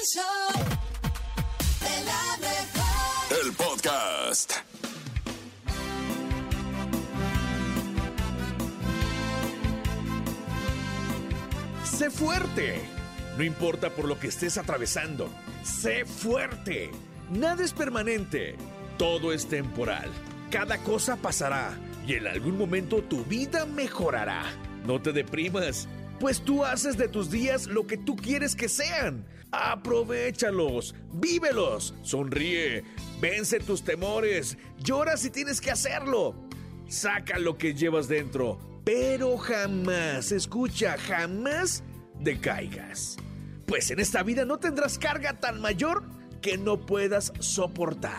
El show de la mejor. El podcast. Sé fuerte. No importa por lo que estés atravesando. Sé fuerte. Nada es permanente. Todo es temporal. Cada cosa pasará y en algún momento tu vida mejorará. No te deprimas, pues tú haces de tus días lo que tú quieres que sean. Aprovechalos, vívelos, sonríe, vence tus temores, llora si tienes que hacerlo. Saca lo que llevas dentro, pero jamás, escucha, jamás decaigas. Pues en esta vida no tendrás carga tan mayor que no puedas soportar.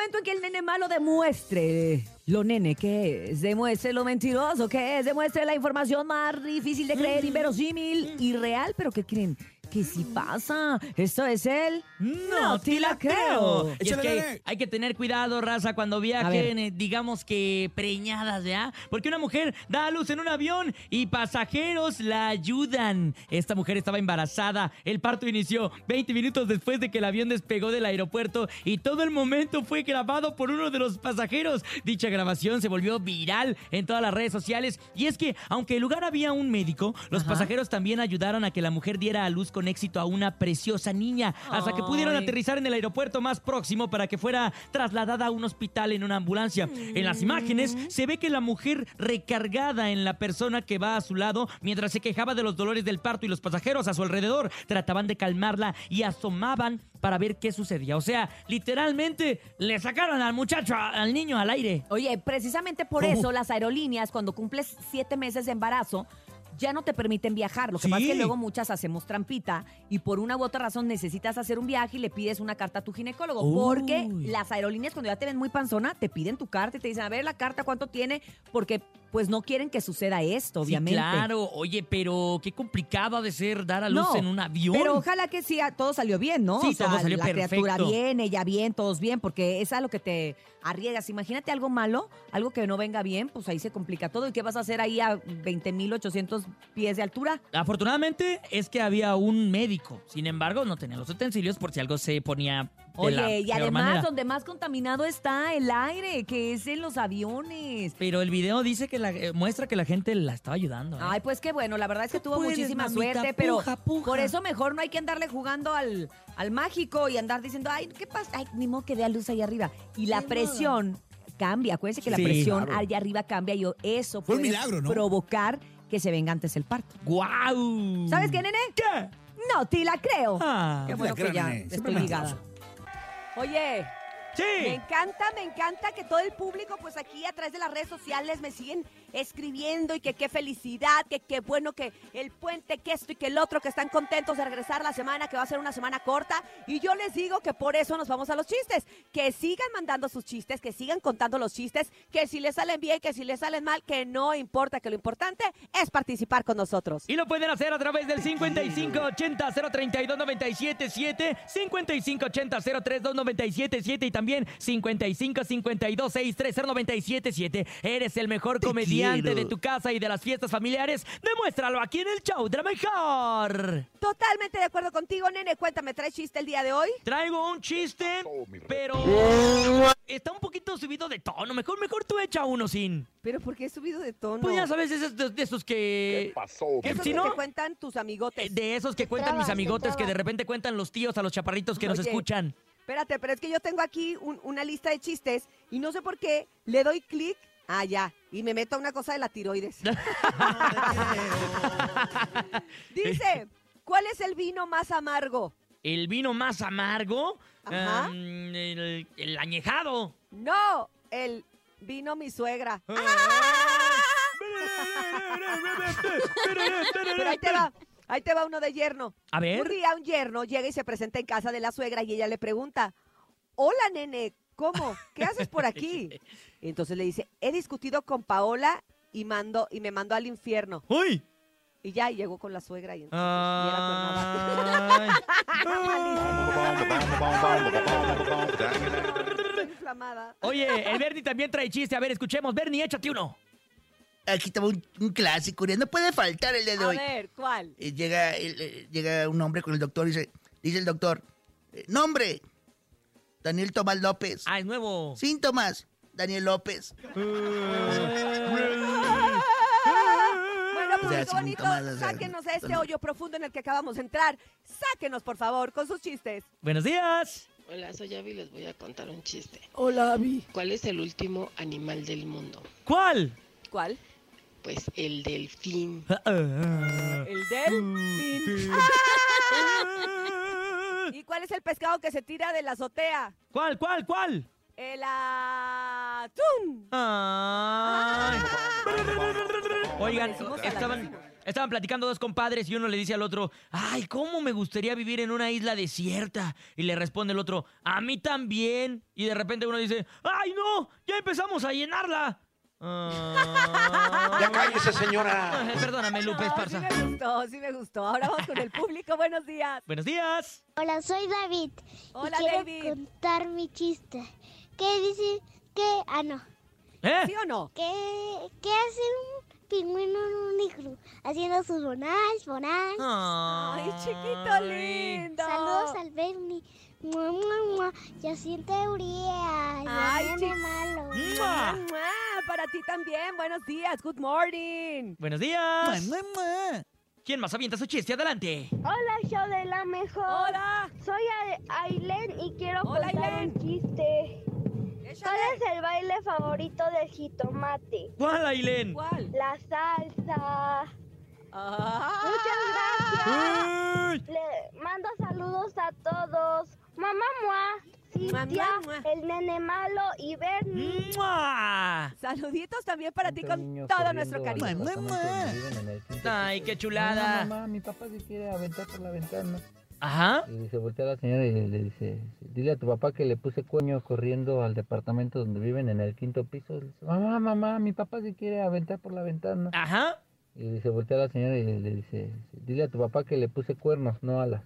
Momento en que el nene malo demuestre. Lo nene que es, demuestre lo mentiroso que es, demuestre la información más difícil de creer, inverosímil y real, pero ¿qué creen? Que si pasa, esto es el No te la creo. Y es que hay que tener cuidado, raza, cuando viajen, eh, digamos que preñadas, ¿ya? Porque una mujer da a luz en un avión y pasajeros la ayudan. Esta mujer estaba embarazada. El parto inició 20 minutos después de que el avión despegó del aeropuerto y todo el momento fue grabado por uno de los pasajeros. Dicha grabación se volvió viral en todas las redes sociales. Y es que, aunque el lugar había un médico, los Ajá. pasajeros también ayudaron a que la mujer diera a luz con éxito a una preciosa niña, hasta que pudieron aterrizar en el aeropuerto más próximo para que fuera trasladada a un hospital en una ambulancia. En las imágenes se ve que la mujer recargada en la persona que va a su lado mientras se quejaba de los dolores del parto y los pasajeros a su alrededor trataban de calmarla y asomaban para ver qué sucedía. O sea, literalmente le sacaron al muchacho, al niño al aire. Oye, precisamente por ¿Cómo? eso las aerolíneas, cuando cumples siete meses de embarazo, ya no te permiten viajar. Lo que pasa es que luego muchas hacemos trampita y por una u otra razón necesitas hacer un viaje y le pides una carta a tu ginecólogo. Porque las aerolíneas, cuando ya te ven muy panzona, te piden tu carta y te dicen, a ver la carta, ¿cuánto tiene? Porque pues no quieren que suceda esto, obviamente. Sí, claro. Oye, pero qué complicado ha de ser dar a luz No, en un avión. Pero ojalá que sí, todo salió bien, ¿no? Sí, o sea, todo salió la criatura bien, ella bien, todos bien, porque es a lo que te arriesgas. Imagínate algo malo, algo que no venga bien, pues ahí se complica todo. ¿Y qué vas a hacer ahí a 20.800 pies de altura? Afortunadamente es que había un médico. Sin embargo, no tenía los utensilios por si algo se ponía de la Oye, y además manera. donde más contaminado está el aire, que es en los aviones. Pero el video dice que la, eh, muestra que la gente la estaba ayudando. ¿eh? Ay, pues qué bueno, la verdad es que tuvo puedes, muchísima mamita, suerte, pero puja, puja. por eso mejor no hay que andarle jugando al, al mágico y andar diciendo, ay, ¿qué pasa? Ay, ni modo que dé a luz ahí arriba. Y la presión cambia, acuérdense que la presión claro. allá arriba cambia y eso Fue puede milagro, ¿no? provocar que se venga antes el parto. ¡Guau! ¿Sabes qué, nene? ¿Qué? No te la creo. Ah, Qué bueno que ya nene. Estoy ligada. Oye, sí. me encanta, me encanta que todo el público, pues aquí a través de las redes sociales me siguen escribiendo y que qué felicidad, que qué bueno que el puente, que esto y que el otro, que están contentos de regresar la semana, que va a ser una semana corta. Y yo les digo que por eso nos vamos a los chistes. Que sigan mandando sus chistes, que sigan contando los chistes, que si les salen bien, que si les salen mal, que no importa, que lo importante es participar con nosotros. Y lo pueden hacer a través del 5580-032-977, 5580-032-977 y también 5552-630-977. Eres el mejor comediante de tu casa y de las fiestas familiares. Demuéstralo aquí en el show de la mejor. Totalmente de acuerdo contigo, nene. Cuéntame, ¿traes chiste el día de hoy? Traigo un chiste, pero está un poquito subido de tono. Mejor, mejor tú echa uno sin. Pero ¿por qué he subido de tono? Pues ya sabes, esos de, de esos que. que Esos si que no, te cuentan tus amigotes. eh, de esos que cuentan mis trabas, amigotes que de repente cuentan los tíos a los chaparritos que nos Oye. escuchan. Espérate, pero es que yo tengo aquí un- una lista de chistes y no sé por qué le doy clic. Ah, ya. Y me meto a una cosa de la tiroides. Dice, ¿cuál es el vino más amargo? El vino más amargo, Ajá. el, el añejado. No, el vino mi suegra. Ah. Pero ahí te va, ahí te va uno de yerno. A ver. Un día un yerno llega y se presenta en casa de la suegra y ella le pregunta, hola nene, ¿cómo? ¿Qué haces por aquí? Y entonces le dice, he discutido con Paola y, mando, y me mandó al infierno. ¡Uy! Y ya y llegó con la suegra y entonces y era inflamada. Oye, el Bernie también trae chiste. A ver, escuchemos. Bernie, échate uno. Aquí estaba un, un clásico, no puede faltar el día de A hoy. ver, ¿cuál? Eh, llega, el- eh, llega un hombre con el doctor y dice, dice el doctor, eh, nombre, Daniel Tomás López. Ah, es nuevo. Síntomas, Daniel López. Bueno, O sea, pues bonito, sáquenos a este hoyo profundo en el que acabamos de entrar. Sáquenos, por favor, con sus chistes. Buenos días. Hola, soy Abby, les voy a contar un chiste. Hola, Abby. ¿Cuál es el último animal del mundo? ¿Cuál? ¿Cuál? Pues el delfín. El del... ¿Y cuál es el pescado que se tira de la azotea? ¿Cuál, cuál, cuál? El atún. Ay. Oigan, Parecimos estaban, estaban platicando dos compadres y uno le dice al otro, ay, ¿cómo me gustaría vivir en una isla desierta? Y le responde el otro, a mí también. Y de repente uno dice, ay, no, ya empezamos a llenarla. Ah. Ya cállese, señora. Ay, Perdóname, Lupe No, sí Esparza. me gustó, sí me gustó. Ahora vamos con el público. Buenos días. Buenos días. Hola, soy David. Hola, y quiero David. contar mi chiste. ¿Qué dice? ¿Qué? Ah, no. ¿Eh? ¿Sí o no? ¿Qué, qué hace un pingüino en un iglú? Haciendo sus bonais, bonais. Ay, chiquito lindo. Saludos al Bernie. Mua, mua, mua. Yo en teoría. Ay, Ay, chi- malo. ¡Mua! Mua, Para ti también. Buenos días. Good morning. Buenos días. mua, mua. ¿Quién más avienta su chiste? Adelante. Hola, show de la mejor. Hola. Soy A- Aileen y quiero Hola, contar Ailén. un chiste. ¿Cuál es el baile favorito del jitomate? ¿Cuál, Ailén? ¿Cuál? La salsa. Ah. Muchas gracias. Uy. Le mando saludos a todos. Mamá Mua, Cintia, Mua, mua. el nene malo y Bernie. ¡Mua! Saluditos también para ti con todo nuestro cariño. Mua. Ay, qué chulada. Mamá, mi papá se quiere aventar por la ventana. Ajá. Y se voltea la señora y le dice, dile a tu papá que le puse cuño corriendo al departamento donde viven en el quinto piso. Le dice, mamá, mamá, mi papá se quiere aventar por la ventana. Ajá. Y se voltea la señora y le dice, dile a tu papá que le puse cuernos, no alas.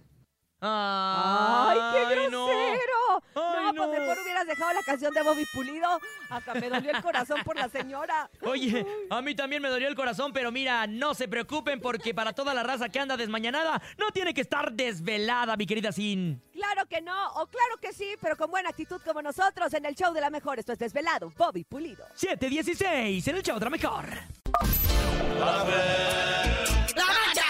¡Ay, qué no. grosero! Ay, no, no. pues mejor hubieras dejado la canción de Bobby Pulido. Hasta me dolió el corazón por la señora. Oye, a mí también me dolió el corazón, pero mira, no se preocupen porque para toda la raza que anda desmañanada, no tiene que estar desvelada, mi querida Sin. Claro que no, o claro que sí, pero con buena actitud como nosotros en el show de la mejor. Esto es Desvelado, Bobby Pulido. 716 en el show otra mejor. ¡La bacha! ¡La bacha!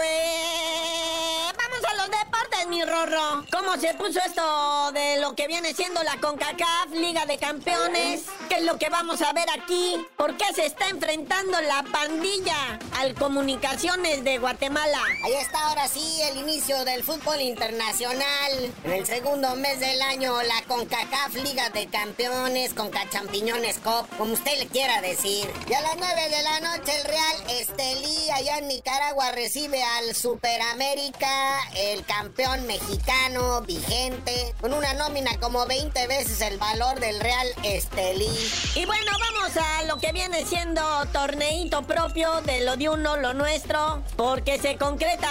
Güey. Vamos a los deportes, mi rorro. ¿Cómo se puso esto de lo que viene siendo la CONCACAF, Liga de Campeones? ¿Qué es lo que vamos a ver aquí? ¿Por qué se está enfrentando la pandilla al Comunicaciones de Guatemala? Ahí está ahora sí el inicio del fútbol internacional. En el segundo mes del año, la CONCACAF Liga de Campeones, Conca Champiñones Cup, como usted le quiera decir. Y a las 9 de la noche, el Real Estelí, allá en Nicaragua, recibe al Superamérica, el campeón mexicano vigente, con una nómina como 20 veces el valor del Real Estelí. Y bueno, vamos a lo que viene siendo torneito propio de lo de uno, lo nuestro, porque se concreta,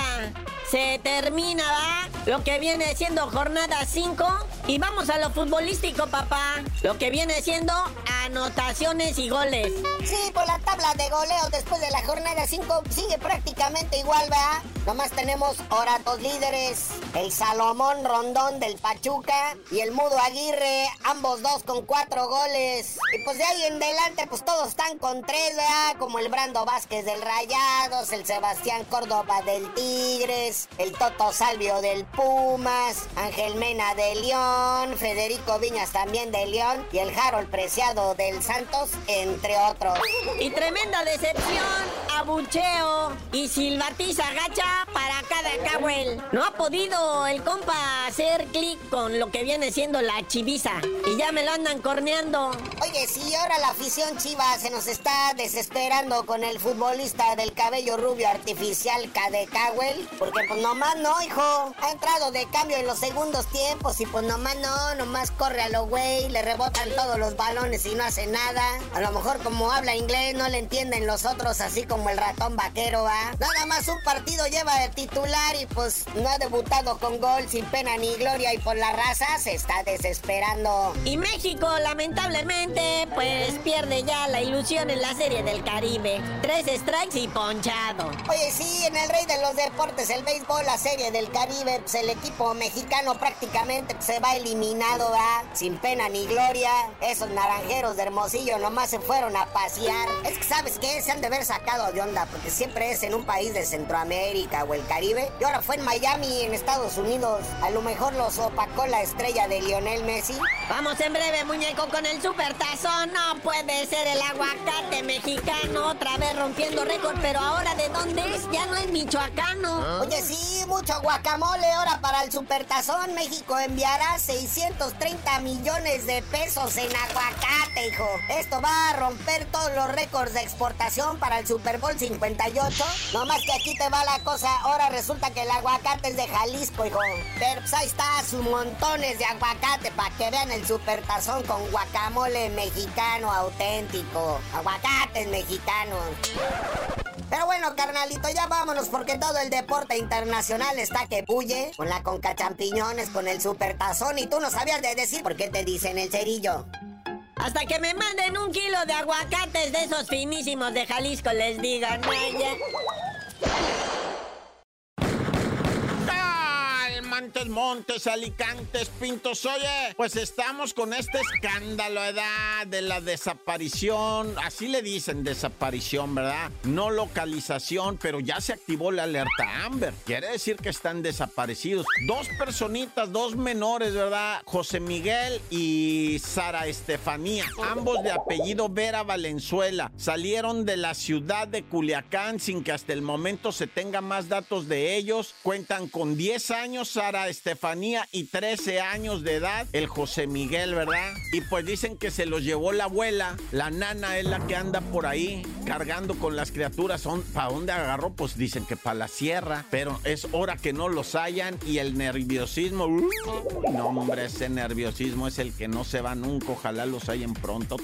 se termina, ¿va? Lo que viene siendo jornada 5 y vamos a lo futbolístico, papá. Lo que viene siendo anotaciones y goles. Sí, por la tabla de goleo después de la jornada 5 sigue prácticamente igual, ¿verdad? Nomás tenemos ahora dos líderes, el Salomón Rondón del Pachuca y el Mudo Aguirre, ambos dos con cuatro goles. Y pues de ahí en adelante, pues todos están con tres, ¿verdad? Como el Brando Vázquez del Rayados, el Sebastián Córdoba del Tigres, el Toto Salvio del Pumas, Ángel Mena de León, Federico Viñas también de León y el Harold Preciado del Santos, entre otros. Y tremenda decepción, abucheo y silbatiza gacha para cada Cowell. No ha podido el compa hacer clic con lo que viene siendo la chiviza. Y ya me lo andan corneando. Oye, si ahora la afición chiva se nos está desesperando con el futbolista del cabello rubio artificial Cade Cowell, porque pues nomás no, hijo. Ha entrado de cambio en los segundos tiempos y pues nomás no, nomás corre a lo güey, le rebotan todos los balones y no hace nada. A lo mejor como habla inglés no le entienden los otros así como el ratón vaquero, ¿va? Nada más un partido lleva de titular y pues no ha debutado con gol sin pena ni gloria y por la raza se está desesperando. Y México, lamentablemente, pues pierde ya la ilusión en la serie del Caribe. Tres strikes y ponchado. Oye, sí, en el rey de los deportes, el béisbol, la serie del Caribe, pues el equipo mexicano prácticamente se va eliminado, ¿va? Sin pena ni gloria. Esos naranjeros de Hermosillo nomás se fueron a pasear. Es que, ¿sabes qué? Se han de haber sacado de onda, porque siempre es en un país de Centroamérica o el Caribe. Y ahora fue en Miami, en Estados Unidos. A lo mejor los opacó la estrella de Lionel Messi. Vamos en breve, muñeco, con el super tazón. No puede ser el aguacate mexicano otra vez rompiendo récord, pero ahora ¿de dónde es? Ya no es michoacano. Oye, sí, mucho guacamole ahora para el supertazón. México enviará 630 millones de pesos en aguacate, hijo. Esto va a romper todos los récords de exportación para el Super Bowl 58. No más que aquí te va la cosa. Ahora resulta que el aguacate es de Jalisco, hijo. Pero pues ahí está, sus montones de aguacate para que vean el supertazón con guacamole mexicano auténtico. Aguacates mexicanos. Pero bueno, carnalito, ya vámonos porque todo el deporte internacional está que bulle. Con la conca champiñones, con el supertazón y tú no sabías de decir por qué te dicen el cerillo. Hasta que me manden un kilo de aguacates de esos finísimos de Jalisco, les digan. Montes, Montes, Alicantes, Pintos. Oye, pues estamos con este escándalo, ¿verdad? De la desaparición. Así le dicen desaparición, ¿verdad? No localización, pero ya se activó la alerta Amber. Quiere decir que están desaparecidos. Dos personitas, dos menores, ¿verdad? José Miguel y Sara Estefanía. Ambos de apellido Vera Valenzuela. Salieron de la ciudad de Culiacán sin que hasta el momento se tenga más datos de ellos. Cuentan con 10 años Sara Estefanía y 13 años de edad el José Miguel, ¿verdad? Y pues dicen que se los llevó la abuela, la nana es la que anda por ahí cargando con las criaturas. ¿Para dónde agarró? Pues dicen que para la sierra, pero es hora que no los hayan y el nerviosismo, ¡uh! no hombre, ese nerviosismo es el que no se va nunca, ojalá los hayan pronto.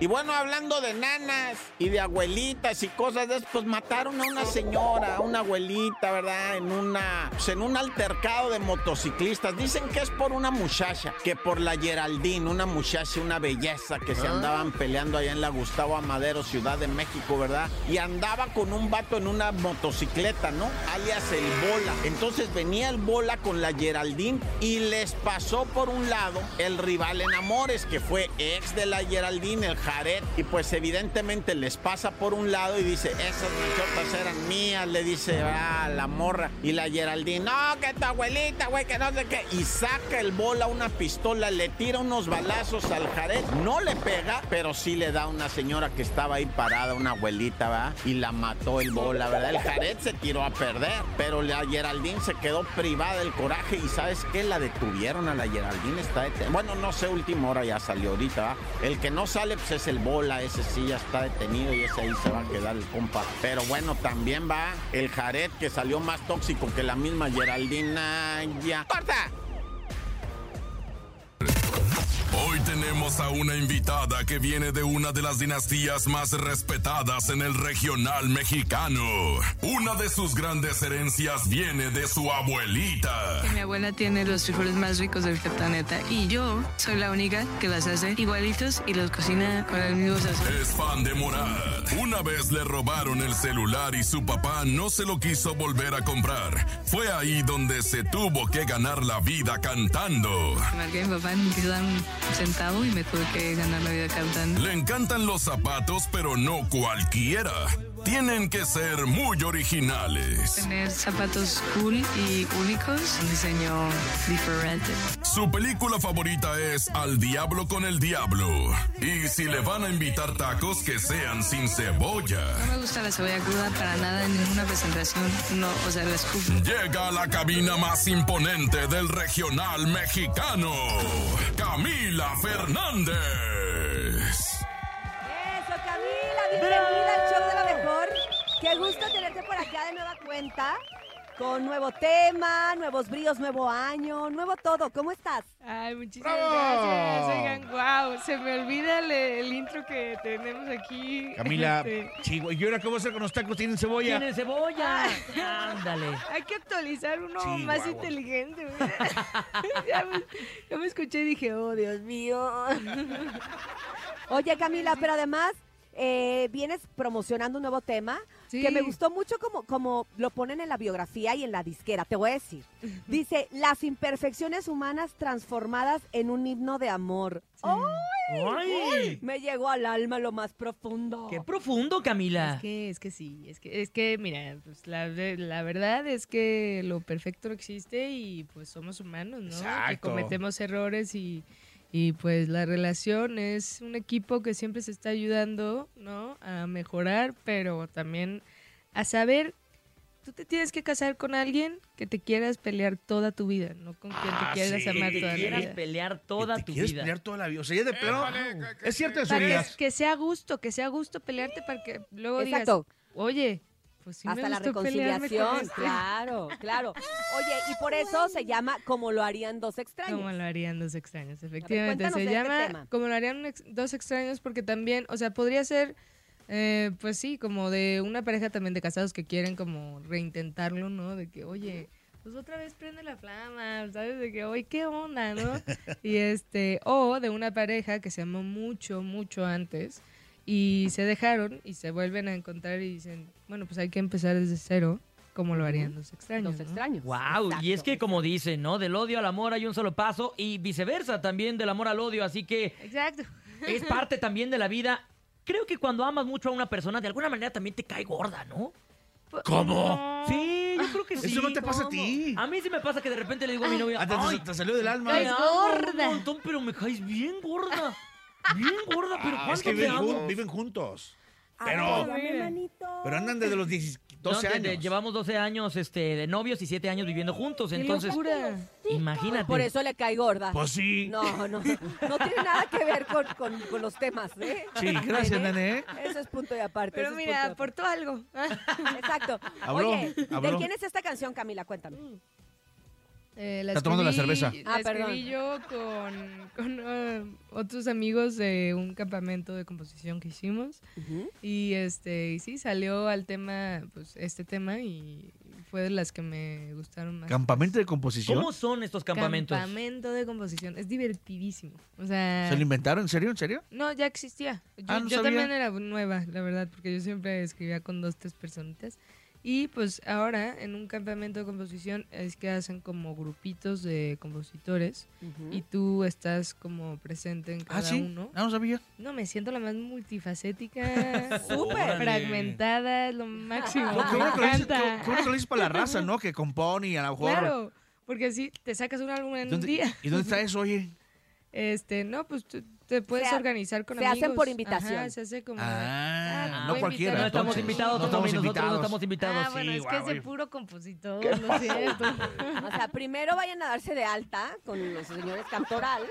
Y bueno, hablando de nanas y de abuelitas y cosas de eso, pues mataron a una señora, a una abuelita, ¿verdad? En una, pues en un altercado de motociclistas. Dicen que es por una muchacha, que por la Geraldine, una muchacha, una belleza que se andaban peleando allá en la Gustavo Amadero, Ciudad de México, ¿verdad? Y andaba con un vato en una motocicleta, ¿no? Alias el Bola. Entonces venía el Bola con la Geraldine y les pasó por un lado el rival en amores, que fue ex de la Geraldine, el Jared. Y pues evidentemente les pasa por un lado y dice, esas muchachas eran mías, le dice, ah, la morra. Y la Geraldine, no, que tu abuelita, güey, que no sé qué. Y saca el bola una pistola, le tira unos balazos al Jared. No le pega, pero sí le da a una señora que estaba ahí parada, una abuelita, ¿verdad? Y la mató el bola, ¿verdad? El Jared se tiró a perder, pero la Geraldine se quedó privada del coraje. Y ¿sabes qué? La detuvieron a la Geraldine, está. Bueno, no sé, última hora ya salió ahorita, ¿verdad? El que no sale, pues es el bola, ese sí ya está detenido y ese ahí se va a quedar el compa. Pero bueno, también va el Jared que salió más tóxico que la misma Geraldine. Ya. ¡Corta! Hoy tenemos a una invitada que viene de una de las dinastías más respetadas en el regional mexicano. Una de sus grandes herencias viene de su abuelita. Mi abuela tiene los frijoles más ricos del planeta y yo soy la única que las hace igualitos y los cocina con el mismo sazón. Es fan de Morat. Una vez le robaron el celular y su papá no se lo quiso volver a comprar. Fue ahí donde se tuvo que ganar la vida cantando. Marqué mi papá, me centavo y me tuve que ganar la vida cantando. Le encantan los zapatos, pero no cualquiera. Tienen que ser muy originales. Tener zapatos cool y únicos, un diseño diferente. Su película favorita es Al Diablo con el Diablo. Y si le van a invitar tacos, que sean sin cebolla. No me gusta la cebolla cruda para nada en ninguna presentación. No, o sea, la escupo. Llega a la cabina más imponente del regional mexicano, Camila Fernández. Eso, Camila, bienvenida Qué gusto tenerte por acá de nueva cuenta. Con nuevo tema, nuevos bríos, nuevo año, nuevo todo. ¿Cómo estás? Ay, muchísimas ¡Bravo! gracias. Oigan, wow, se me olvida el, el intro que tenemos aquí. Camila, Este, sí, güey, ¿y ahora cómo hacer con los tacos? ¿Tienen cebolla? Tiene cebolla. Ándale. Hay que actualizar uno Sí, más guau. inteligente. güey. ya, me, ya me escuché y dije, oh, Dios mío. Oye, Camila, pero además eh, vienes promocionando un nuevo tema Sí. que me gustó mucho como, como lo ponen en la biografía y en la disquera. Te voy a decir. Dice, las imperfecciones humanas transformadas en un himno de amor. ¡Ay! ¡Ay! Me llegó al alma lo más profundo. Qué profundo, Camila. Es que, es que sí, es que, es que mira, pues la, la verdad es que lo perfecto no existe y pues somos humanos, ¿no? Que Exacto. cometemos errores y, y pues la relación es un equipo que siempre se está ayudando, ¿no? A mejorar, pero también a saber, tú te tienes que casar con alguien que te quieras pelear toda tu vida, no con quien Ah, te quieras sí. amar Que toda la Quieras vida. pelear toda ¿Te tu quieres vida. pelear toda la vida? O sea, ya de plano... Es cierto eso, Para que, que sea gusto, que sea gusto pelearte para que luego Exacto. digas, oye, pues sí me Hasta la reconciliación, este". claro, claro. Oye, y por eso se llama Como lo harían dos extraños. Como lo harían dos extraños, efectivamente. Se este llama tema. Como lo harían ex- dos extraños porque también, o sea, podría ser, eh, pues sí, como de una pareja también de casados que quieren como reintentarlo, ¿no? De que, oye, pues otra vez prende la flama, ¿sabes? De que, oye, ¿qué onda, no? y este, o de una pareja que se amó mucho, mucho antes y se dejaron y se vuelven a encontrar y dicen, bueno, pues hay que empezar desde cero, como lo harían dos extraños. ¿no? extraños. Wow, y es que como dicen, ¿no? Del odio al amor hay un solo paso y viceversa también del amor al odio, así que Exacto. es parte también de la vida. Creo que cuando amas mucho a una persona, de alguna manera también te cae gorda, ¿no? ¿Cómo? Sí, yo creo que sí. Eso no te pasa a ti. A mí sí me pasa que de repente le digo a mi novia, Ah, te- "Ay, te, te salió del alma. te Caes amo gorda". un montón, pero me caes bien gorda. Bien gorda, pero Ah, ¿cuánto es que viven, jun- viven juntos. Pero, pero andan desde los 10 12 No, de- de- años. llevamos 12 años este, de novios y 7 años viviendo juntos, ¡Qué entonces locura! imagínate. Por eso le cae gorda. Pues sí. No, no, no tiene nada que ver con, con- con los temas, ¿eh? Sí, gracias, nene. Eso es punto y aparte. Pero mira, aportó algo. Exacto. Habló, Oye, habló. ¿de quién es esta canción, Camila? Cuéntame. Eh, la Está tomando la escribí- cerveza. La Ah, perdón. escribí yo con, con, eh, otros amigos de un campamento de composición que hicimos. Y este y sí, salió al tema, pues este tema y fue de las que me gustaron más. Campamento de composición. ¿Cómo son estos campamentos? Campamento de composición. Es divertidísimo. O sea... ¿Se lo inventaron? ¿En serio? ¿En serio? No, ya existía. Yo, Ah, no yo sabía. también era nueva, la verdad, porque yo siempre escribía con dos, tres personitas. Y pues ahora en un campamento de composición es que hacen como grupitos de compositores y tú estás como presente en cada Ah, sí. uno. Ah, no sabía. No, me siento la más multifacética, súper fragmentada, es lo máximo. Que lo dices- que lo dices para la raza, ¿no? Que compone y a lo mejor... Claro, porque así te sacas un álbum en un ¿Dónde- día. ¿Y dónde está eso, oye? Este, no, pues te puedes Se ha- organizar con se amigos. hacen por invitación. Ajá, se hace como. Ah, te no cualquiera. No estamos invitados, No estamos nosotros no invitados. estamos invitados. Ah, bueno, Sí, es que es de güey. puro compositor, lo siento. O sea, primero vayan a darse de alta con los señores Cantoral.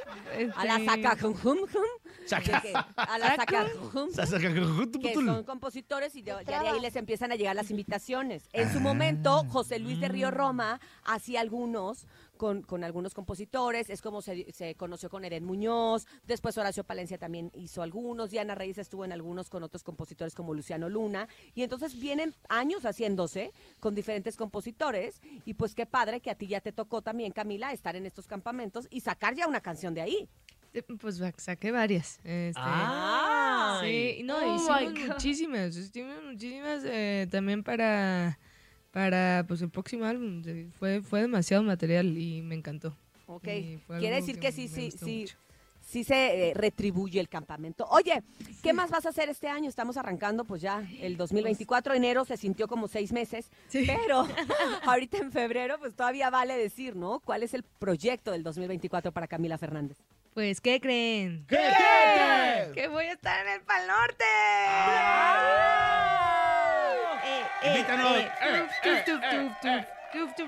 A la Este, saca. jum, jum, jum, Saca- que- a la Sacajum, Sa- Sacajum, que son compositores y de, ya de ahí les empiezan a llegar las invitaciones. En su momento, José Luis de Río Roma hacía algunos con, con algunos compositores, es como se, se conoció con Eren Muñoz, después Horacio Palencia también hizo algunos, Diana Reyes estuvo en algunos con otros compositores como Luciano Luna, y entonces vienen años haciéndose con diferentes compositores, y pues qué padre que a ti ya te tocó también, Camila, estar en estos campamentos y sacar ya una canción de ahí. Eh, Pues saqué varias. este, ¡Ay! sí, no, Oh hicimos muchísimas, hicimos muchísimas eh, también para, para pues el próximo álbum. Fue, fue demasiado material y me encantó. Ok, quiere decir que, sí, sí, sí, mucho. sí se eh, retribuye el campamento. Oye, ¿qué más vas a hacer este año? Estamos arrancando pues ya el 2024, enero se sintió como seis meses, pero ahorita en febrero pues todavía vale decir, ¿no? ¿Cuál es el proyecto del 2024 para Camila Fernández? Pues, ¿qué creen? ¿Qué? ¿Qué? Que voy a estar en el Pal Norte.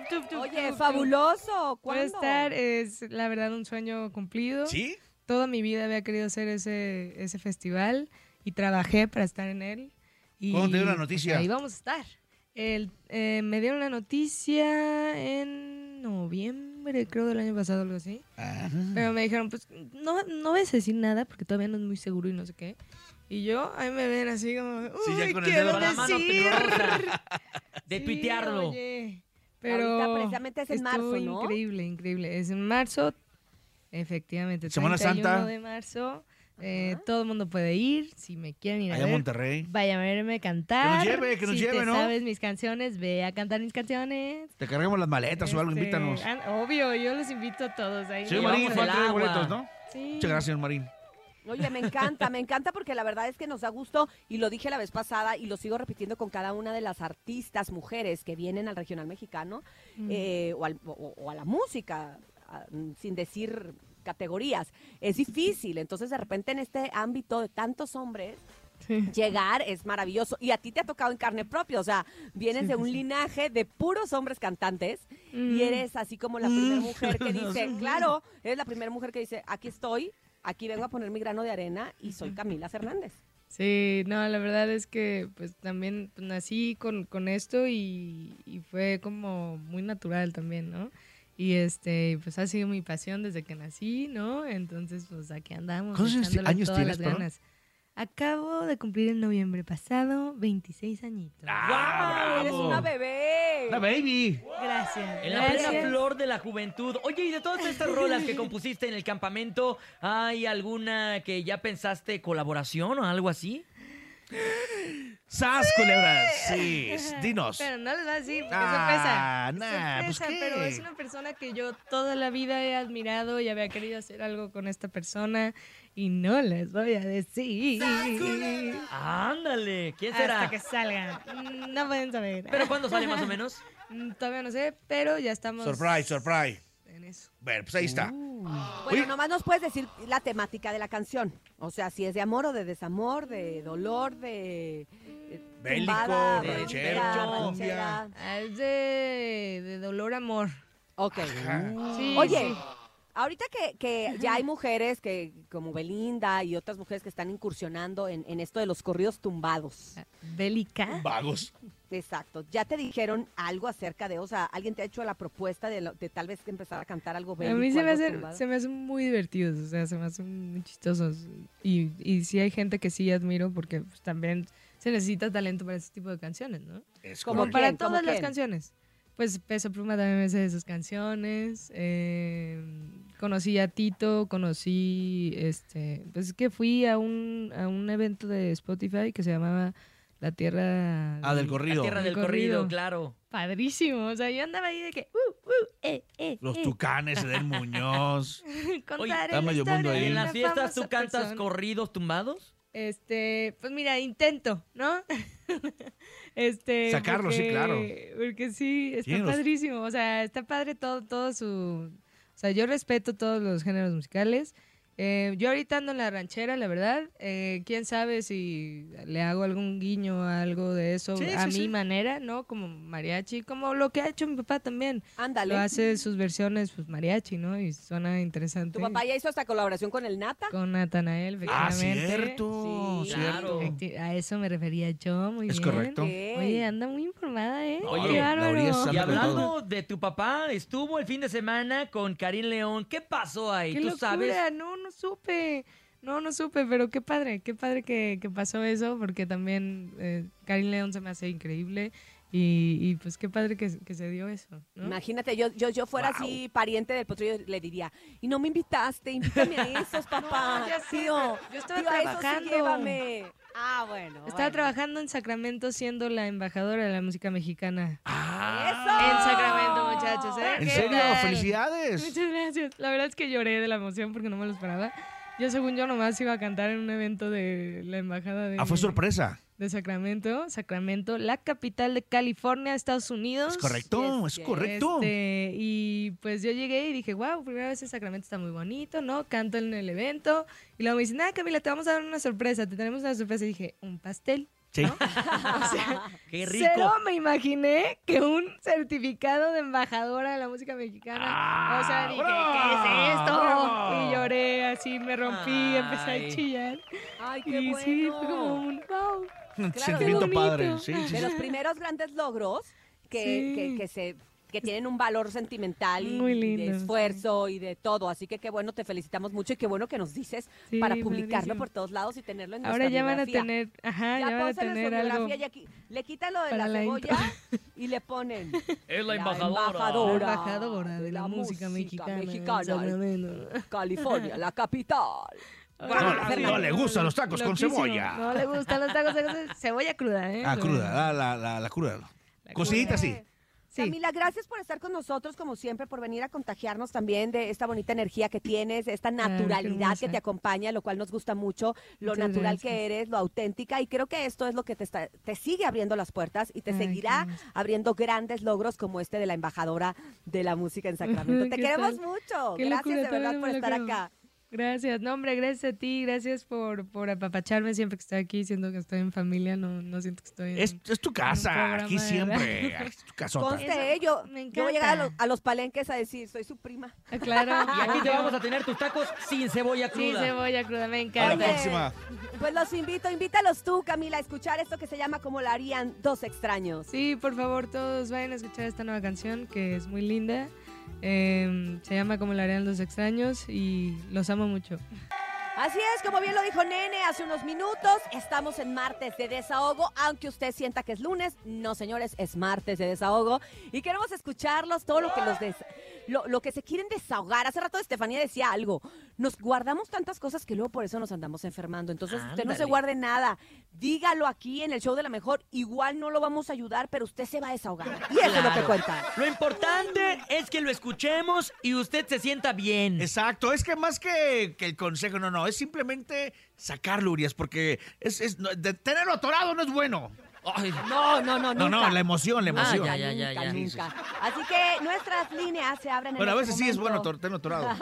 Tuf, Oye, tuf, fabuloso. Voy a ¿Cuándo? estar, es la verdad un sueño cumplido. ¿Sí? Toda mi vida había querido hacer ese, ese festival y trabajé para estar en él. Y, ¿Cuándo te dieron la pues, noticia? ahí vamos a estar. El, eh, me dieron la noticia en noviembre, creo, del año pasado, algo así. Pero me dijeron, pues, no, no vas a decir nada porque todavía no es muy seguro y no sé qué. Y yo, ahí me ven así como, Sí, ya uy, con el quiero dedo la mano. De Sí, tuitearlo. oye, pero Ahorita precisamente es en marzo, ¿no? increíble, increíble. Es en marzo, efectivamente. Semana 31 Santa. de marzo. eh, todo el mundo puede ir. Si me quieren ir a Allá en ver, Monterrey. Vayan a verme cantar. lleve, que nos si lleve, te ¿no? sabes mis canciones, ve a cantar mis canciones. Te cargamos las maletas o algo, Este, invítanos. ah, obvio, yo los invito a todos. Ahí nos Marín, falta al de boletos, ¿no? Sí. Muchas gracias, Marín. Oye, me encanta, me encanta porque la verdad es que nos da gusto y lo dije la vez pasada y lo sigo repitiendo con cada una de las artistas mujeres que vienen al regional mexicano Mm. eh, o, al- o- o a la música, a- sin decir categorías. Es difícil, entonces de repente en este ámbito de tantos hombres, llegar es maravilloso. Y a ti te ha tocado en carne propia, o sea, vienes Sí, de un sí. linaje de puros hombres cantantes Mm. y eres así como la primera Mm. mujer que dice, claro, eres la primera mujer que dice, aquí estoy, aquí vengo a poner mi grano de arena y soy Camila Fernández. Sí, no, la verdad es que pues también pues, nací con, con esto y, y fue como muy natural también, ¿no? Y este, pues ha sido mi pasión desde que nací, ¿no? Entonces, pues aquí andamos. ¿Cuántos años- todas tienes, las perdón? Acabo de cumplir en noviembre pasado 26 añitos. Ah, ¡Eres bravo! una bebé! La baby. Gracias. En la plena flor de la juventud. Oye, y de todas estas rolas que compusiste en el campamento, ¿hay alguna que ya pensaste colaboración o algo así? ¡Sas, culebras! Sí, dinos. Pero no les voy a decir porque Ah, es sorpresa. nah, Es pues, sorpresa, ¿qué? pero es una persona que yo toda la vida he admirado y había querido hacer algo con esta persona y no les voy a decir. Ándale, ¿quién será? Hasta que salgan. Mm, No pueden saber. ¿Pero cuándo sale más o menos? Mm, Todavía no sé, pero ya estamos Surprise, surprise. en eso. Bueno, pues ahí está. Bueno, nomás nos puedes decir la temática de la canción. O sea, si es de amor o de desamor, de dolor, de... eh, Bélico, tumbada, ranchero, ranchera, cumbia. ranchera. Ah, Es de, de dolor amor. Ok. Sí, Oye, sí. Ahorita que, que ya hay mujeres que como Belinda y otras mujeres que están incursionando en, en esto de los corridos tumbados. Bélica. Vagos. Exacto. ¿Ya te dijeron algo acerca de, o sea, alguien te ha hecho la propuesta de, lo- de tal vez empezar a cantar algo bélico? A mí se me, tumbado? se me hacen muy divertidos, o sea, se me hacen muy chistosos. Y, y sí hay gente que sí admiro porque pues, también se necesita talento para ese tipo de canciones, ¿no? Es ¿Cómo Como para todas las quién? canciones. Pues Peso Pluma también me de sus canciones. eh, conocí a Tito, conocí, este, pues es que fui a un, a un evento de Spotify que se llamaba La Tierra... Ah, del corrido. La tierra del corrido, claro. Padrísimo, o sea, yo andaba ahí de que... Uh, uh, eh, eh, Los eh. tucanes, Edel Muñoz. Está la medio mundo ahí. ¿En las fiestas tú cantas persona. corridos tumbados? Este, pues mira, intento, ¿no? este, Sacarlo, sí, claro. Porque sí, está los- padrísimo. O sea, está padre todo, todo su. O sea, yo respeto todos los géneros musicales. Eh, yo ahorita ando en la ranchera, la verdad. Eh, Quién sabe si le hago algún guiño a algo de eso Sí, a sí, mi sí. manera, ¿no? Como mariachi, como lo que ha hecho mi papá también. Ándale. Lo hace sus versiones, pues mariachi, ¿no? Y suena interesante. Tu papá ya hizo esta colaboración con el Nata. Con Natanael, Ah, efectivamente. cierto, Sí, cierto. Efecti- A eso me refería yo, muy Es bien. correcto. Oye, anda muy informada, ¿eh? Oye, bárbaro. y hablando de tu papá, estuvo el fin de semana con Karim León. ¿Qué pasó ahí? ¡Qué ¿Tú locura! sabes? No, no supe. No, no supe, pero qué padre, qué padre que, que pasó eso, porque también eh, Karim León se me hace increíble y, y pues qué padre que, que se dio eso, ¿no? Imagínate, yo, yo, yo fuera así pariente del potrillo, le diría, y no me invitaste, invítame a esos, papá. No, ya sé, tío, pero yo estaba tío, a esos sí trabajando. llévame. Ah, bueno. Estaba bueno. trabajando en Sacramento siendo la embajadora de la música mexicana. ¡Eso! En Sacramento, muchachos. ¿eh? ¿En ¿Qué serio? tal? ¡Felicidades! Muchas gracias. La verdad es que lloré de la emoción porque no me lo esperaba. Yo, según yo, nomás iba a cantar en un evento de la embajada de, Ah, fue sorpresa. de Sacramento. Sacramento, la capital de California, Estados Unidos. Es correcto, es correcto. Este, y pues yo llegué y dije, wow, primera vez en Sacramento está muy bonito, ¿no? Canto en el evento. Y luego me dicen, ah, Camila, te vamos a dar una sorpresa, te tenemos una sorpresa. Y dije, un pastel. Sí. ¡Qué Cero me imaginé que un certificado de embajadora de la música mexicana. o sea, dije, ¿qué es esto? bravo. Y lloré así, me rompí, empecé Ay. a chillar. Ay, qué y bueno. sí, fue como un wow. Claro, qué padre. Sí, sí, de sí. los primeros grandes logros que, Sí. que, que se que tienen un valor sentimental y de esfuerzo y de todo. Así que qué bueno, te felicitamos mucho y qué bueno que nos dices Sí, para publicarlo por todos lados y tenerlo en Ahora nuestra ya van a biografía. tener, ajá, ya, van a tener algo. biografía y aquí- le quitan lo de la la cebolla y le ponen Es la La embajadora, embajadora de la música mexicana en mexicana Sacramento. California, la capital. No, no le gustan los tacos con Loquísimo. cebolla. No le gustan los tacos de cebolla cruda, ¿eh? Ah, cruda, ah, la, la, la cruda. Cocidita sí. Sí. Camila, gracias por estar con nosotros, como siempre, por venir a contagiarnos también de esta bonita energía que tienes, de esta Ah, naturalidad que te acompaña, lo cual nos gusta mucho, lo Muchas natural gracias. que eres, lo auténtica, y creo que esto es lo que te, está- te sigue abriendo las puertas y te Ay, seguirá abriendo grandes logros como este de la embajadora de la música en Sacramento. te ¿Qué queremos tal? mucho. Qué Gracias locura, de verdad por estar acá. Gracias, no hombre, gracias a ti, gracias por, por apapacharme siempre que estoy aquí, siento que estoy en familia, no, no siento que estoy en, Es, es tu casa, programa aquí siempre. Es tu casota. Conste, eh, yo, me yo voy a llegar a los, encanta. a los palenques a decir, soy su prima. Ah, Claro. Y aquí te vamos a tener tus tacos sin cebolla Sí, cruda. cebolla cruda, me A la encanta. próxima. Pues los invito, invítalos tú, Camila, a escuchar esto que se llama Como lo harían dos extraños. Sí, por favor, todos vayan a escuchar esta nueva canción que es muy linda. Eh, se llama Como lo harían los extraños y los amo mucho. Así es, como bien lo dijo Nene hace unos minutos, estamos en martes de desahogo, aunque usted sienta que es lunes, no señores, es martes de desahogo y queremos escucharlos, todo lo que los des- lo, lo que se quieren desahogar. Hace rato Estefanía decía algo, nos guardamos tantas cosas que luego por eso nos andamos enfermando, entonces usted no se guarde nada, dígalo aquí en el show de la mejor, igual no lo vamos a ayudar, pero usted se va a desahogar y eso es lo que cuenta. Lo importante es que lo escuchemos y usted se sienta bien. Exacto, es que más que, que el consejo, no, no, es simplemente sacarlo, Urias, porque es, es- no, tenerlo atorado no es bueno. Ay, No, no, no, No, nunca. no, la emoción, la emoción. Nunca, ya, ya, ya. nunca. Así que nuestras líneas se abren en Bueno, a este veces sí es bueno tenerlo atorado.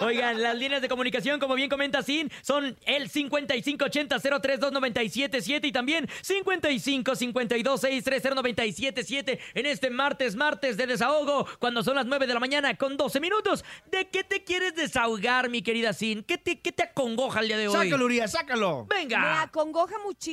Oigan, las líneas de comunicación, como bien comenta Sin, son el 5580-032977 y también 5552-630-977 en este martes, martes de desahogo, cuando son las 9 de la mañana con 12 minutos. ¿De qué te quieres desahogar, mi querida Sin? ¿Qué te, qué te acongoja el día de hoy? Sácalo, Urias, sácalo. Me ¡Venga! acongoja muchísimo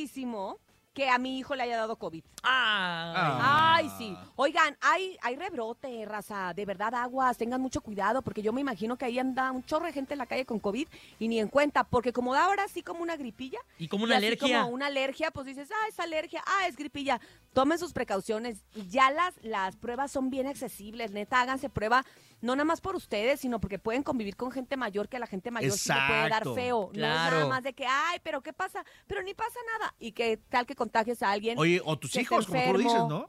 que a mi hijo le haya dado COVID. Ah, Ay, sí. Oigan, hay, hay rebrote, raza. De verdad, aguas. Tengan mucho cuidado porque yo me imagino que ahí anda un chorro de gente en la calle con COVID y ni en cuenta. Porque como da ahora así como una gripilla. Y como una así alergia. como una alergia, pues dices, ah, es alergia, ah, es gripilla. Tomen sus precauciones. Ya las, las pruebas son bien accesibles. Neta, háganse prueba. No nada más por ustedes, sino porque pueden convivir con gente mayor que a la gente mayor sí le puede dar feo. No es Claro. nada más de que, ay, pero ¿qué pasa? Pero ni pasa nada. Y que tal que contagies a alguien. Oye, o tus que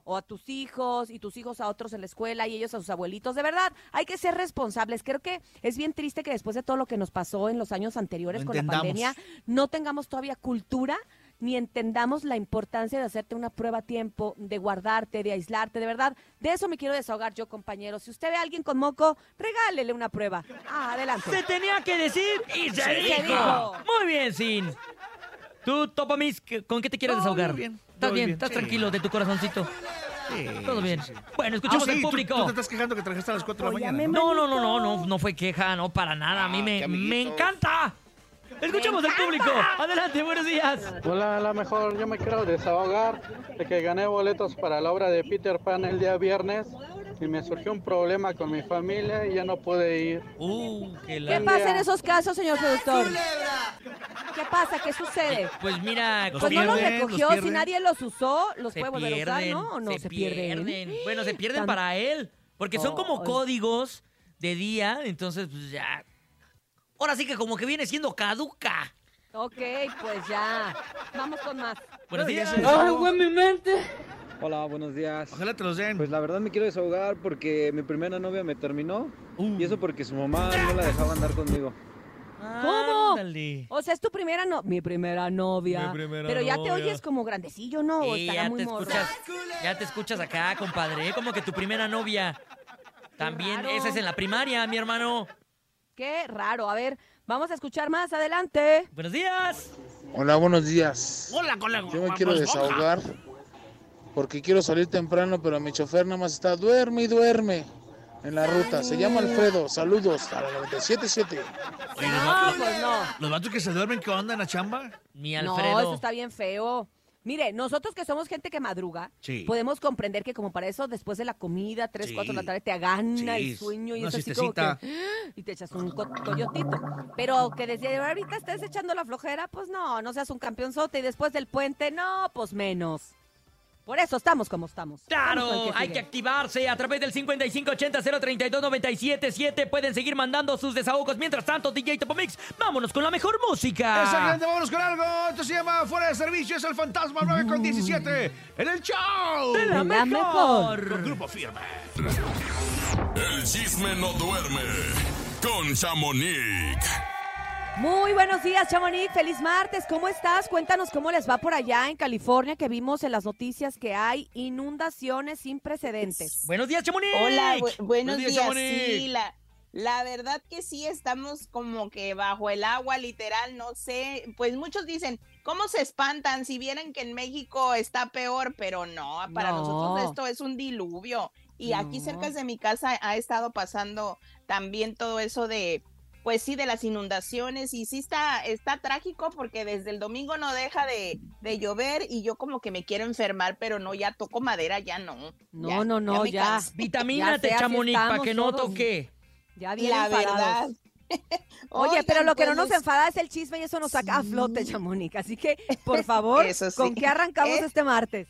O a tus hijos y tus hijos a otros en la escuela y ellos a sus abuelitos. De verdad, hay que ser responsables. Creo que es bien triste que después de todo lo que nos pasó en los años anteriores No con la pandemia, no tengamos todavía cultura ni entendamos la importancia de hacerte una prueba a tiempo, de guardarte, de aislarte, de verdad. De eso me quiero desahogar yo, compañero. Si usted ve a alguien con moco, regálele una prueba. Ah, adelante. Se tenía que decir y se, Se dijo. dijo. Muy bien, Sin. Tú, Topamix, ¿qué- ¿con qué te quieres No, desahogar? muy bien, ¿Estás bien? bien, ¿Estás sí. tranquilo de tu corazoncito? Todo bien. Bueno, escuchemos Ah, sí, al tú- público. Tú, te estás quejando que trajeste a las 4 de la mañana. No, no, no, no, no, no fue queja, no, para nada. A mí me, me encanta. Escuchemos al público. Adelante, buenos días. Hola, a lo mejor yo me quiero desahogar de que gané boletos para la obra de Peter Pan el día viernes y me surgió un problema con mi familia y ya no pude ir. Uh, ¿Qué pasa en esos casos, señor productor? ¿Qué pasa? ¿Qué sucede? Pues mira, Pues no los recogió, si nadie los usó, los se puede volver a usar, pierden, ¿no? ¿O no se, pierden? Bueno, se pierden Tan- para él, porque son como códigos de día, entonces pues ya. Ahora sí que como que viene siendo caduca. Ok, pues ya. Vamos con más. Buenos días. Ay, güey, mi mente. Hola, buenos días. Ojalá te los den. Pues la verdad me quiero desahogar porque mi primera novia me terminó Uh. y eso porque su mamá no la dejaba andar conmigo. ¿Cómo? Ándale. O sea, es tu primera no mi primera novia. Mi primera Pero ya te oyes como grandecillo, ¿no? O Sí, estará ya muy te morro. escuchas, ya te escuchas acá, compadre, como que tu primera novia. También, esa es en la primaria, mi hermano. Qué raro. A ver, vamos a escuchar más adelante. Buenos días. Hola, buenos días. Hola, colega. Yo me quiero desahogar porque quiero salir temprano, pero mi chofer nada más está duerme y duerme en la ruta. Se llama Alfredo. Saludos a la 977. Oye, los, vatos- pues no. los vatos que se duermen, ¿qué onda en la chamba? Mi No, eso está bien feo. Mire, nosotros que somos gente que madruga, Sí. podemos comprender que como para eso después de la comida, 3, Sí. 4 de la tarde, te agana Sí, el sueño y una es así como que... siestecita. Y te echas un co- coyotito. Pero que desde ahorita estés echando la flojera, pues no, no seas un campeonzote. Y después del puente, no, pues menos. Por eso estamos como estamos. Claro, hay que activarse a través del 5580-032-977. Pueden seguir mandando sus desahogos. Mientras tanto, DJ Topomix, vámonos con la mejor música. Exactamente, vámonos con algo. Esto se llama Fuera de Servicio, es el Fantasma 9 con 17 en el show. De la La mejor. Con Grupo Firme. El chisme no duerme con Chamonix. Muy buenos días, Chamonix. Feliz martes. ¿Cómo estás? Cuéntanos cómo les va por allá en California, que vimos en las noticias que hay inundaciones sin precedentes. Buenos días, Chamonix. Hola, bu- buenos días. Chamonix. Sí, la, la verdad que sí estamos como que bajo el agua, literal, no sé. Pues muchos dicen, ¿cómo se espantan si vieran que en México está peor? Pero no, para No. nosotros esto es un diluvio. Y aquí cerca de mi casa ha estado pasando también todo eso de, pues sí, de las inundaciones. Y sí está, está trágico porque desde el domingo no deja de, de llover y yo como que me quiero enfermar, pero no, ya toco madera, ya no. No, Ya- no, no, ya. Vitamínate, Ya así Chamonix, para que no toque. Ya bien La enfadados. verdad. Oye, pero lo que no pues, nos enfada es el chisme y eso nos saca a flote, Chamonix. Así que, por favor, Eso sí. ¿con qué arrancamos Eh, este martes?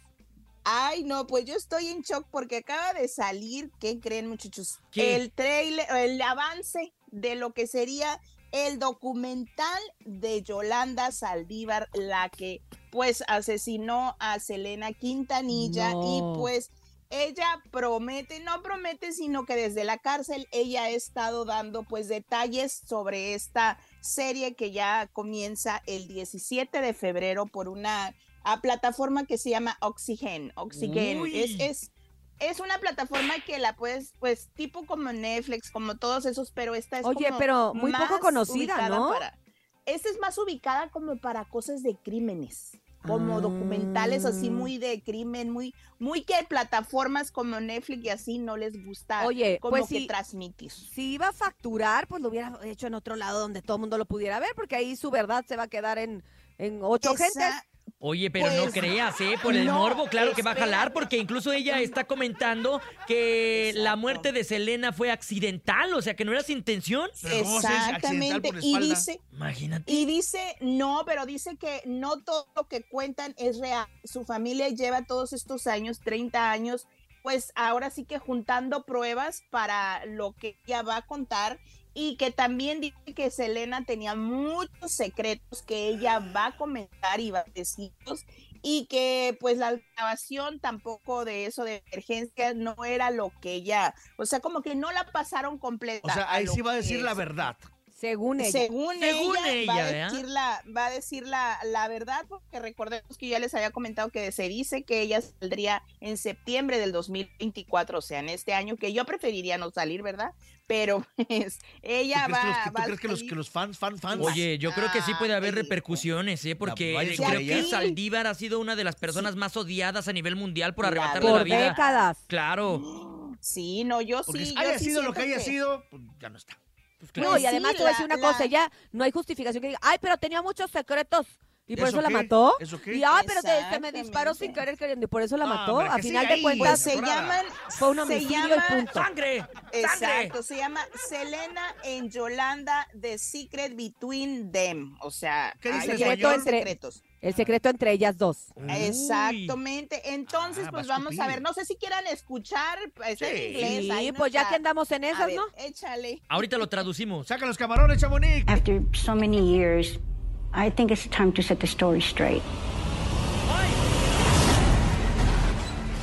Ay, no, pues yo estoy en shock porque acaba de salir, ¿qué creen muchachos? ¿Qué? El trailer, el avance de lo que sería el documental de Yolanda Saldívar, la que pues asesinó a Selena Quintanilla No. y pues ella promete, no promete, sino que desde la cárcel ella ha estado dando pues detalles sobre esta serie que ya comienza el 17 de febrero por una a plataforma que se llama Oxygen. Oxygen es, es una plataforma que la puedes, pues, tipo como Netflix, como todos esos, pero esta es Oye, como pero muy poco conocida, ¿no? para- esta es más ubicada como para cosas de crímenes, como documentales así Ah. muy de crimen, muy, muy que plataformas como Netflix y así no les gusta Oye, como pues que sí. transmitir. Si iba a facturar, pues lo hubiera hecho en otro lado donde todo el mundo lo pudiera ver, porque ahí su verdad se va a quedar en, en ocho Esa- gentes. Oye, pero no Pues, creas, ¿eh? Por el no, morbo, claro que va a jalar, porque incluso ella está comentando que la muerte de Selena fue accidental, o sea, que no era sin intención. Pero ¿cómo se dice accidental Exactamente. por Y dice, Imagínate. Y dice, no, pero dice que no todo lo que cuentan es real. Su familia lleva todos estos años, 30 años, pues ahora sí que juntando pruebas para lo que ella va a contar y que también dice que Selena tenía muchos secretos que ella va a comentar y va a decirlos y que pues la grabación tampoco de eso de emergencia no era lo que ella, o sea, como que no la pasaron completa. O sea, ahí sí va a decir la verdad. Según ella. Según, Según ella, ella, va, a decir la, va a decir la, la verdad, porque recordemos que ya les había comentado que se dice que ella saldría en septiembre del 2024, o sea, en este año, que yo preferiría no salir, ¿verdad? Pero pues ella ¿Tú crees, que los, va, tú va a crees que los, que los fans, fans, fans? Oye, yo creo que sí puede haber repercusiones, ¿eh? Porque vaya creo que. Saldívar ha sido una de las personas más odiadas a nivel mundial por arrebatarle Por la vida. décadas. Claro. Sí, no, yo Porque sí. haya yo sí sido lo que haya sido, pues ya no está. No, Pues y además sí, te voy a decir la- una cosa, la- ya no hay justificación que diga, ay, pero tenía muchos secretos. Y por ¿Eso eso, la qué? mató. ¿Eso qué? Y ay, pero te- se me disparó sin querer queriendo y por eso la No, mató. hombre, A final de cuentas, Pues se llaman. fue un se homicidio y llama- punto. ¡Sangre! ¡Sangre! Exacto, se llama Selena en Yolanda The Secret Between Them. O sea, ¿Qué dice hay señor? Entre- secretos. El secreto entre ellas dos. Exactamente. Entonces, Ah, pues va a vamos a ver. No sé si quieran escuchar. Está en Sí. inglés. Sí, ahí, ¿no? pues ya Está- que andamos en A esas, ver, ¿no? Échale. Ahorita lo traducimos. Saca los camarones, Chamonix. After so many years, I think it's time to set the story straight.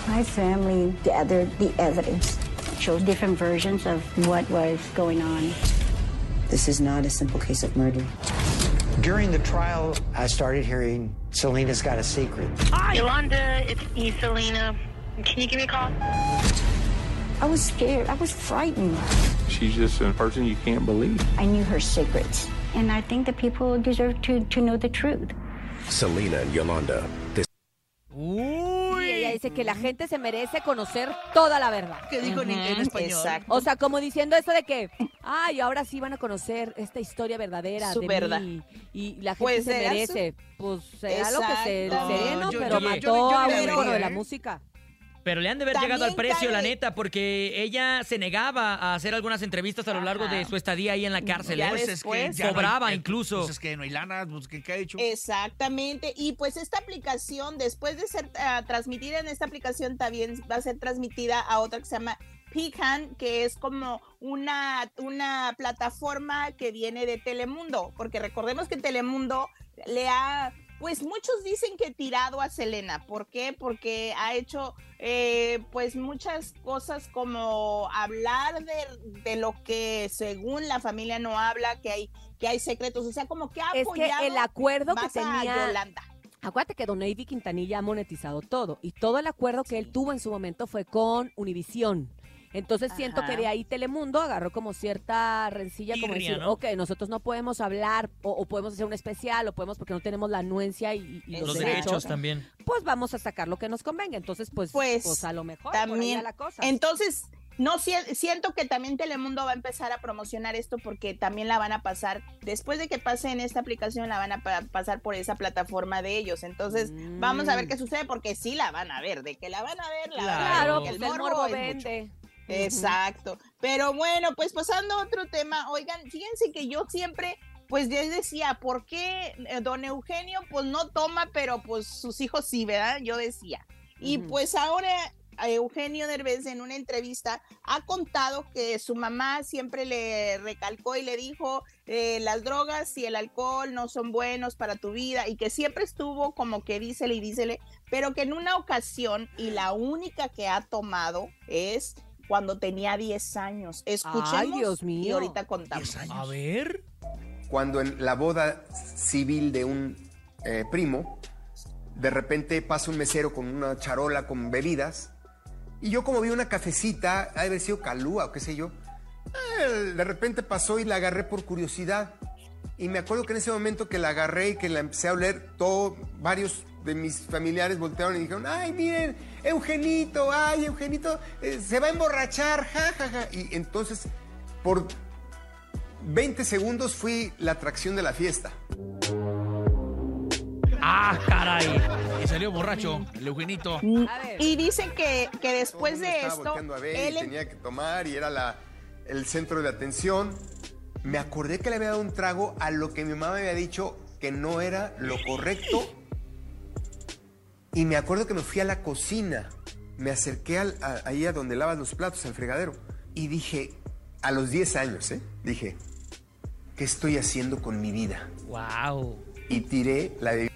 My family gathered the evidence, shows different versions of what was going on. This is not a simple case of murder. During the trial, I started hearing Selena's got a secret. Hi, Yolanda, it's me, Selena. Can you give me a call? I was scared. I was frightened. She's just a person you can't believe. I knew her secrets. And I think that people deserve to, to know the truth. Selena and Yolanda. Dice que la gente se merece conocer toda la verdad. ¿Qué dijo en, en español? Exacto. O sea, como diciendo eso de que, ay, ahora sí van a conocer esta historia verdadera Su de verdad. mí. Y la gente Pues se merece. Pues será lo que se Exacto. sereno, No, pero yo- mató yo- yo a un de la música. Pero le han de haber También llegado al precio, la neta, porque ella se negaba a hacer algunas entrevistas a lo largo de su estadía ahí en la cárcel. Ya ¿eh? Pues es que después. ya no hay- Cobraba incluso. Pues es que no hay lana, pues ¿qué, qué ha hecho? Exactamente. Y pues esta aplicación, después de ser ah, transmitida en esta aplicación, también va a ser transmitida a otra que se llama Pican, que es como una, una plataforma que viene de Telemundo, porque recordemos que Telemundo le ha, pues muchos dicen que tirado a Selena. ¿Por qué? Porque ha hecho eh, pues muchas cosas como hablar de, de lo que según la familia no habla, que hay, que hay secretos, o sea, como que ha Es que apoyado el acuerdo que tenía. Yolanda. Acuérdate que Don Navy Quintanilla ha monetizado todo y todo el acuerdo que él tuvo en su momento fue con Univisión. Entonces siento Ajá. que de ahí Telemundo agarró como cierta rencilla, como decir, ¿no? ok, nosotros no podemos hablar o, o podemos hacer un especial o podemos porque no tenemos la anuencia y, y los, Los derechos también. pues vamos a sacar lo que nos convenga. Entonces, pues, pues, Pues, a lo mejor también. va la cosa. Entonces, no si- siento que también Telemundo va a empezar a promocionar esto porque también la van a pasar, después de que pase en esta aplicación, la van a pa- pasar por esa plataforma de ellos. Entonces, vamos a ver qué sucede porque sí la van a ver, de que la van a ver, la van a ver, claro, porque pues el morbo mucho. Exacto. Pero bueno, pues pasando a otro tema, oigan, fíjense que yo siempre, pues yo decía, ¿por qué eh, don Eugenio pues no toma, pero pues sus hijos sí, ¿verdad? Yo decía. Y pues ahora a Eugenio Derbez en una entrevista ha contado que su mamá siempre le recalcó y le dijo eh, las drogas y el alcohol no son buenos para tu vida y que siempre estuvo como que dísele y dísele, pero que en una ocasión y la única que ha tomado es cuando tenía 10 años. Escuchemos Dios y ahorita contamos. A ver. cuando en la boda civil de un eh, primo, de repente pasa un mesero con una charola con bebidas, y yo como vi una cafecita, ha de haber sido calúa o qué sé yo, eh, de repente pasó y la agarré por curiosidad. Y me acuerdo que en ese momento que la agarré y que la empecé a oler, todo, varios de mis familiares voltearon y dijeron, ay, miren, Eugenito, ay, Eugenito, eh, se va a emborrachar, ja, ja, ja. Y entonces, por 20 segundos fui la atracción de la fiesta. ¡Ah, caray! Y salió borracho, el Eugenito. Y dicen que, que después de estaba esto, volteando a ver él y tenía que tomar y era la, el centro de atención. Me acordé que le había dado un trago a lo que mi mamá me había dicho que no era lo correcto. Y me acuerdo que me fui a la cocina. Me acerqué al- a- ahí a donde lavas los platos, al fregadero. Y dije, a los 10 años, ¿eh? Dije, ¿qué estoy haciendo con mi vida? ¡Wow! Y tiré la bebida.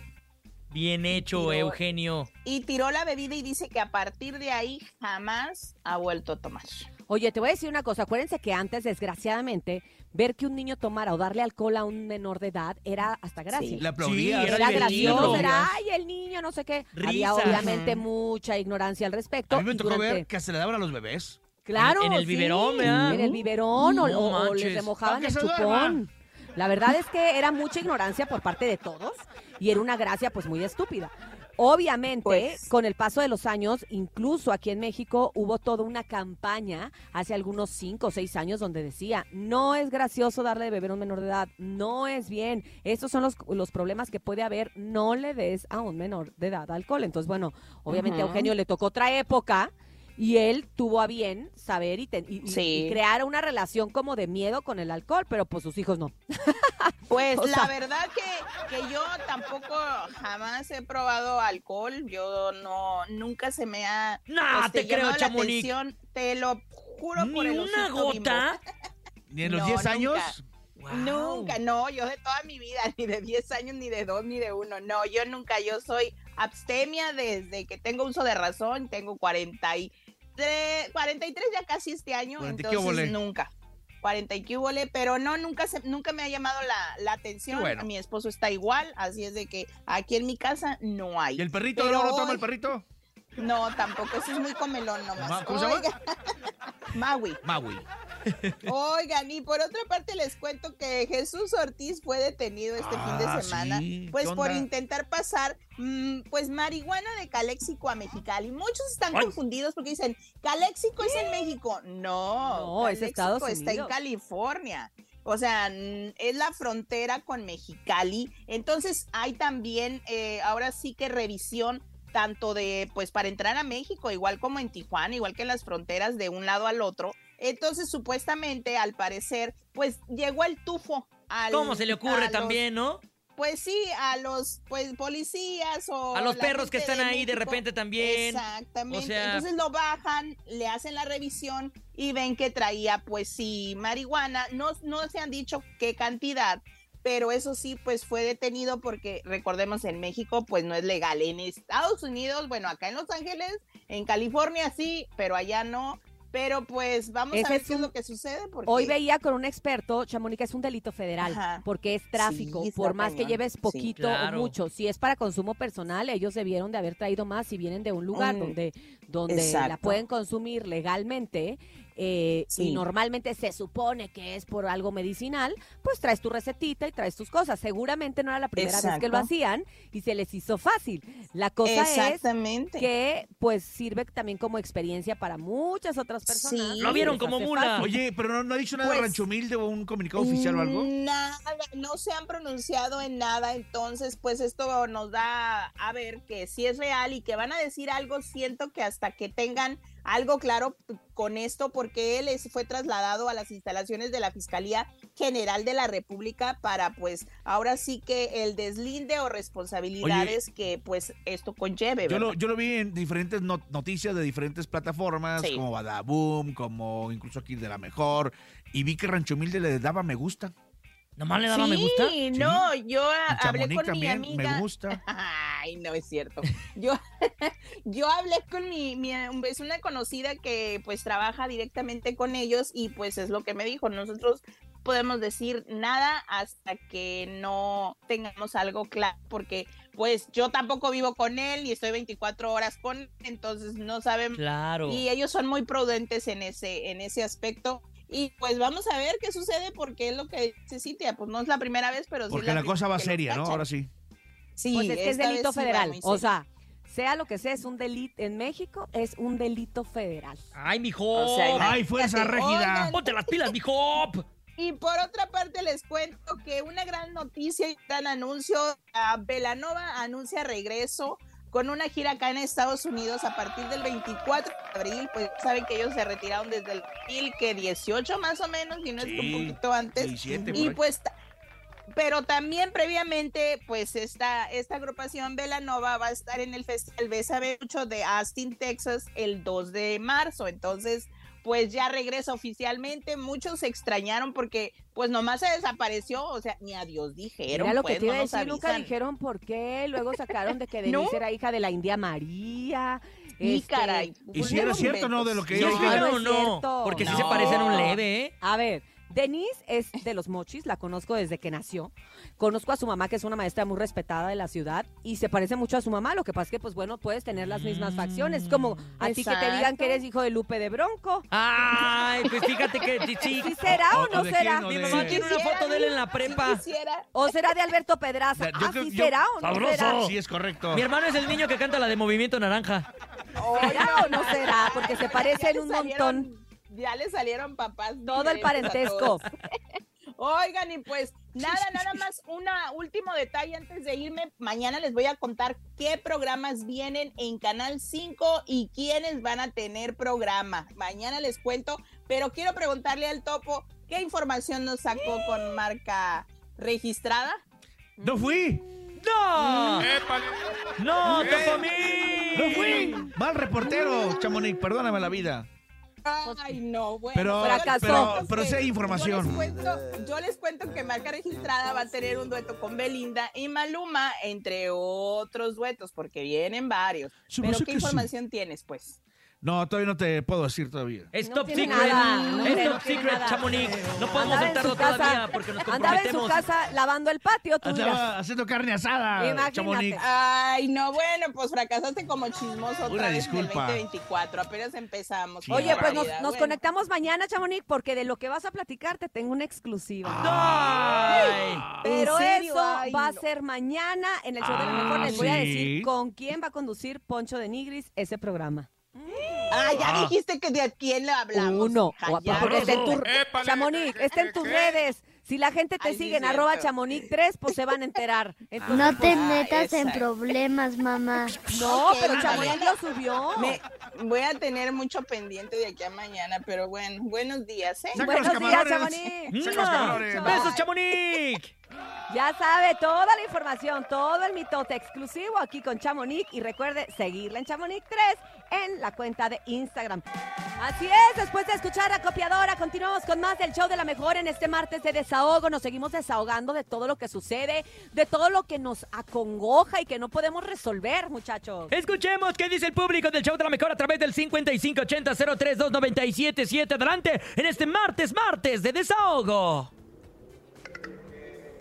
Bien hecho, Tiró- Eugenio. y tiró la bebida y dice que a partir de ahí jamás ha vuelto a tomar. Oye, te voy a decir una cosa. Acuérdense que antes, desgraciadamente, ver que un niño tomara o darle alcohol a un menor de edad era hasta gracia. Sí, le aplaudías. era, Era gracioso, era, ay, el niño, no sé qué. Había obviamente mucha ignorancia al respecto. A mí me tocó durante- ver que se le daban a los bebés. Claro. En el sí, biberón, ¿verdad? En el biberón o, No o- les remojaban el chupón. La verdad es que era mucha ignorancia por parte de todos y era una gracia pues muy estúpida. Obviamente, Pues. con el paso de los años, incluso aquí en México hubo toda una campaña hace algunos cinco o seis años donde decía, no es gracioso darle de beber a un menor de edad, no es bien, estos son los, los problemas que puede haber, no le des a un menor de edad alcohol. Entonces, bueno, obviamente a. Eugenio le tocó otra época y él tuvo a bien saber y, ten- y- y- Sí. y crear una relación como de miedo con el alcohol, pero pues sus hijos no. Pues O la sea- verdad que, que yo tampoco jamás he probado alcohol. Yo no, nunca se me ha No, este, te creo, llamado la Chamonix. atención. Te lo juro Ni por el una gota. Ni en los No, 10 nunca. años. Nunca, no, yo de toda mi vida, ni de 10 años, ni de 2, ni de 1, no, yo nunca, yo soy abstemia desde que tengo uso de razón, tengo 43, 43 ya casi este año, 40 y qué entonces nunca. 40 y qué húbole, pero no, nunca se, nunca me ha llamado la, la atención. Bueno. Mi esposo está igual, así es de que aquí en mi casa no hay. ¿Y el perrito no lo toma el perrito? No, tampoco, eso es muy comelón nomás. ¿cómo se llama? Oiga, Maui. Maui. Oigan, y por otra parte les cuento que Jesús Ortiz fue detenido este fin Ah, de semana, sí. pues ¿Qué por intentar pasar, mm, pues marihuana de Caléxico a Mexicali. Muchos están confundidos porque dicen, Caléxico es en México. No, No, es Estados está en Unidos. California. O sea, mm, es la frontera con Mexicali. Entonces hay también, eh, ahora sí que revisión tanto de, pues para entrar a México, igual como en Tijuana, igual que en las fronteras de un lado al otro. Entonces, supuestamente, al parecer, pues llegó el tufo. Al, ¿Cómo se le ocurre los- también, no? Pues sí, a los pues policías o A los perros que están ahí de repente también. Exactamente. O sea- Entonces lo bajan, le hacen la revisión y ven que traía, pues sí, marihuana. No, no se han dicho qué cantidad, pero eso sí, pues fue detenido porque recordemos en México, pues no es legal. En Estados Unidos, bueno, acá en Los Ángeles, en California sí, pero allá no. Pero pues vamos Ese a ver es qué es lo que sucede. Porque... Hoy veía con un experto, Chamonix, es un delito federal, Ajá. porque es tráfico, Sí, por más que lleves Sí, poquito claro. o mucho. Si es para consumo personal, ellos debieron de haber traído más si vienen de un lugar Mm, donde, donde la pueden consumir legalmente. Eh, Y normalmente se supone que es por algo medicinal, pues traes tu recetita y traes tus cosas. Seguramente no era la primera vez que lo hacían y se les hizo fácil. La cosa es Exactamente. que pues sirve también como experiencia para muchas otras personas. Sí. Lo vieron como mula. fácil. Oye, pero no, no ha dicho nada de Pues- Rancho Humilde o un comunicado oficial o algo. Nada, no se han pronunciado en nada, entonces pues esto nos da a ver que sí es real y que van a decir algo, siento que hasta que tengan algo claro con esto, porque él es- fue trasladado a las instalaciones de la Fiscalía General de la República para pues ahora sí que el deslinde o responsabilidades que pues esto conlleve. Yo lo, yo lo vi en diferentes not- noticias de diferentes plataformas, Sí. como Badaboom, como incluso aquí de la mejor, y vi que Rancho Humilde le daba me gusta. ¿Nomás le daba me Sí, gusta? no, yo hablé con también, mi amiga. me gusta. Ay, no es cierto. Yo, yo hablé con mi, mi, es una conocida que pues trabaja directamente con ellos y pues es lo que me dijo. Nosotros podemos decir nada hasta que no tengamos algo claro, porque pues yo tampoco vivo con él y estoy 24 horas con él, entonces no sabemos. Claro. Y ellos son muy prudentes en ese, en ese aspecto. Y pues vamos a ver qué sucede, porque es lo que dice Cintia, pues no es la primera vez, pero sí Porque la cosa va seria, ¿no? Ahora sí. Sí, Pues es que es esta delito sí federal. O sea, sea lo que sea, es un delito. En México es un delito federal. Ay, mijo. O sea, ¡Ay, fuerza régida! Ponte las pilas, mijo. Y por otra parte les cuento que una gran noticia y gran anuncio, a Belanova anuncia regreso con una gira acá en Estados Unidos a partir del 24 de abril, pues saben que ellos se retiraron desde el 2018 más o menos, y no es que un Sí, poquito antes. 17 por Y pues, pero también previamente, pues esta, esta agrupación Belanova va a estar en el Festival Besa Mucho de Austin, Texas, el 2 de marzo. Entonces, pues ya regresa oficialmente. Muchos se extrañaron porque, pues nomás se desapareció, o sea, ni adiós dijeron. Era lo pues, que te iba no a decir, nunca dijeron por qué. Luego sacaron de que ¿No? Denise era hija de la India María. Y Este, caray. Y si era cierto, ¿no? De lo que ¿Sí ella no? cierto. Porque sí No. se parecen un leve, ¿eh? A ver, Denise es de los mochis, la conozco desde que nació. Conozco a su mamá, que es una maestra muy respetada de la ciudad, y se parece mucho a su mamá. Lo que pasa es que, pues bueno, puedes tener las mismas facciones. Como a ti que te digan que eres hijo de Lupe de Bronco. Ay, pues fíjate que sí. sí. ¿Sí será o, ¿O no será? Mi mamá tiene una foto de él en la Si prepa. quisiera. ¿O será de Alberto Pedraza? Yo ¿Ah, creo- sí yo- será o no ¡Sabroso! será? Sí, es correcto. Mi hermano es el niño que canta la de Movimiento Naranja. ¿Será o no será? Porque se parecen un salieron- montón. Ya le salieron papás. Todo el parentesco. Oigan, y pues nada, nada más un último detalle antes de irme. Mañana les voy a contar qué programas vienen en Canal 5 y quiénes van a tener programa. Mañana les cuento, pero quiero preguntarle al topo qué información nos sacó con marca registrada. ¡No fui! ¡No! ¡No, ¿Eh? Topomí! ¡No fui! Mal reportero, Chamonix, perdóname la vida. Ay, no, bueno. Pero, Fracasó. pero, pero sí hay Yo les, información. cuento, yo les cuento que Marca Registrada va a tener un dueto con Belinda y Maluma, entre otros duetos, porque vienen varios. Se Pero ¿qué sí. información tienes, pues? No, todavía no te puedo decir todavía. Es No top tiene secret. nada, no es tiene- top no secret, nada. Chamonix. No podemos soltarlo todavía porque nos Andaba en su comprometemos. casa lavando el patio, tú dirás. Andaba haciendo carne asada, Imagínate. Chamonix. Ay, no, bueno, pues fracasaste como chismoso otra Una vez en el disculpa. 2024. Apenas empezamos. Sí, Oye, pues nos, barbaridad. nos Bueno, conectamos mañana, Chamonix, porque de lo que vas a platicar te tengo una exclusiva. ¡Ay! Pero ¿En serio? eso Ay, va a ser mañana en el show de la Ah, mejor. Les voy a decir con quién va a conducir Poncho de Nigris ese programa. Ah, ya Ah. dijiste que de quién le hablamos. Uno. hija, porque está en tu, Épale, Chamonix, ¿qué, está en tus qué? redes. Si la gente te Ay, sigue en arroba Chamonix 3, pues se van a enterar. Entonces, No te pues, metas en problemas, mamá. No, pero Chamonix lo subió. Me voy a tener mucho pendiente de aquí a mañana, pero bueno, buenos días, ¿eh? Saca Buenos los días. Chamonix. ¡Besos, Chamonix! Ya sabe toda la información, todo el mitote exclusivo aquí con Chamonix y recuerde seguirla en Chamonix 3 en la cuenta de Instagram. Así es, después de escuchar a Copiadora, continuamos con más del show de la mejor en este martes de desahogo. Nos seguimos desahogando de todo lo que sucede, de todo lo que nos acongoja y que no podemos resolver, muchachos. Escuchemos qué dice el público del show de la mejor a través del 5580-032977. Adelante en este martes, martes de desahogo.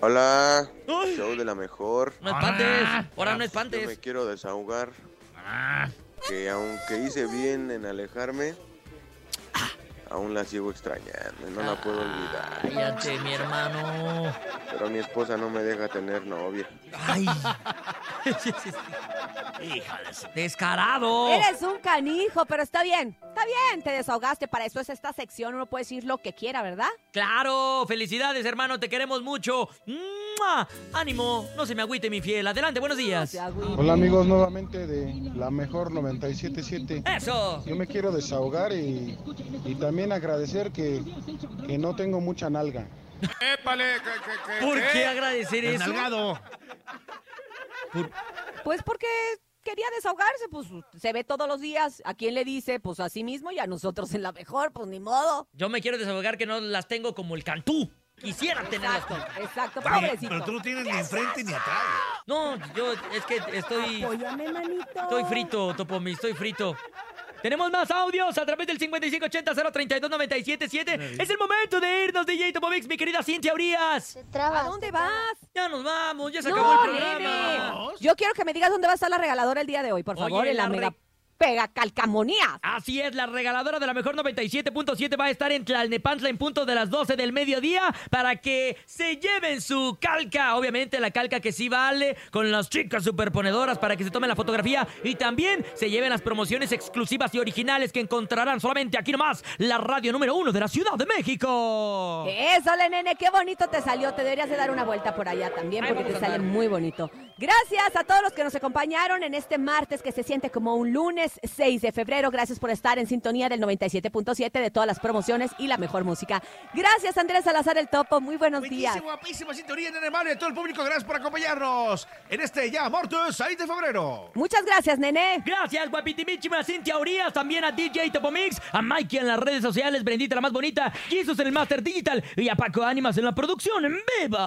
Hola, Ay. show de la mejor. No espantes, ahora no Yo me espantes. quiero desahogar. Que aunque hice bien en alejarme, aún la sigo extrañando y no la puedo olvidar. Cállate, mi hermano. Pero mi esposa no me deja tener novia. Ay. Descarado. Eres un canijo, pero está bien, está bien, te desahogaste. Para eso es esta sección, uno puede decir lo que quiera, ¿verdad? Claro, felicidades, hermano, te queremos mucho. ¡Mua! Ánimo, no se me agüite, mi fiel. Adelante, buenos días. Hola amigos nuevamente de la mejor 977. Eso. Yo me quiero desahogar y, y también agradecer que, que no tengo mucha nalga. ¿Por qué agradecer eso? Pues porque quería desahogarse, pues se ve todos los días. ¿A quién le dice? Pues a sí mismo y a nosotros en la mejor, pues ni modo. Yo me quiero desahogar que no las tengo como el cantú. Quisiera tenerlas. Exacto, exacto, pobrecito. pero tú no tienes ni enfrente ni atrás. No, yo es que estoy Apóyame, manito. estoy frito, Topomi, estoy frito. Tenemos más audios a través del 5580-032-977. Es el momento de irnos, DJ Topomix, mi querida Cintia Urias. ¿A dónde vas? Ya nos vamos, ya se acabó el programa. nene. Yo quiero que me digas dónde va a estar la regaladora el día de hoy, por favor, Oye, en la, la mega re- pega calcamonía. Así es, la regaladora de la mejor 97.7 va a estar en Tlalnepantla en punto de las 12 del mediodía para que se lleven su calca. Obviamente la calca que sí vale con las chicas superponedoras para que se tomen la fotografía y también se lleven las promociones exclusivas y originales que encontrarán solamente aquí nomás, la radio número uno de la Ciudad de México. Eso, le nene, qué bonito te salió. Te deberías de dar una vuelta por allá también porque te sale muy bonito. Gracias a todos los que nos acompañaron en este martes que se siente como un lunes 6 de febrero. Gracias por estar en sintonía del 97.7 de todas las promociones y la mejor música. Gracias, Andrés Salazar el Topo. Muy buenos días. Buenísimo, guapísima sintonía, nene Mario y todo el público. Gracias por acompañarnos en este ya martes 6 de febrero. Muchas gracias, nene. Gracias, guapitimichima Cintia Urias, también a DJ Topomix, a Mikey en las redes sociales, Brendita la más bonita, Jesus en el Master Digital y a Paco Ánimas en la producción en vivo.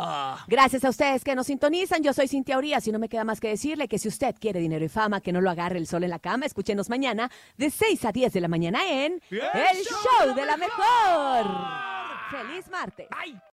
Gracias a ustedes que nos sintonizan. Yo soy Cintia Urias. Ahora sí no me queda más que decirle que si usted quiere dinero y fama, que no lo agarre el sol en la cama, escúchenos mañana de 6 a 10 de la mañana en El Show de la Mejor. ¡Feliz martes!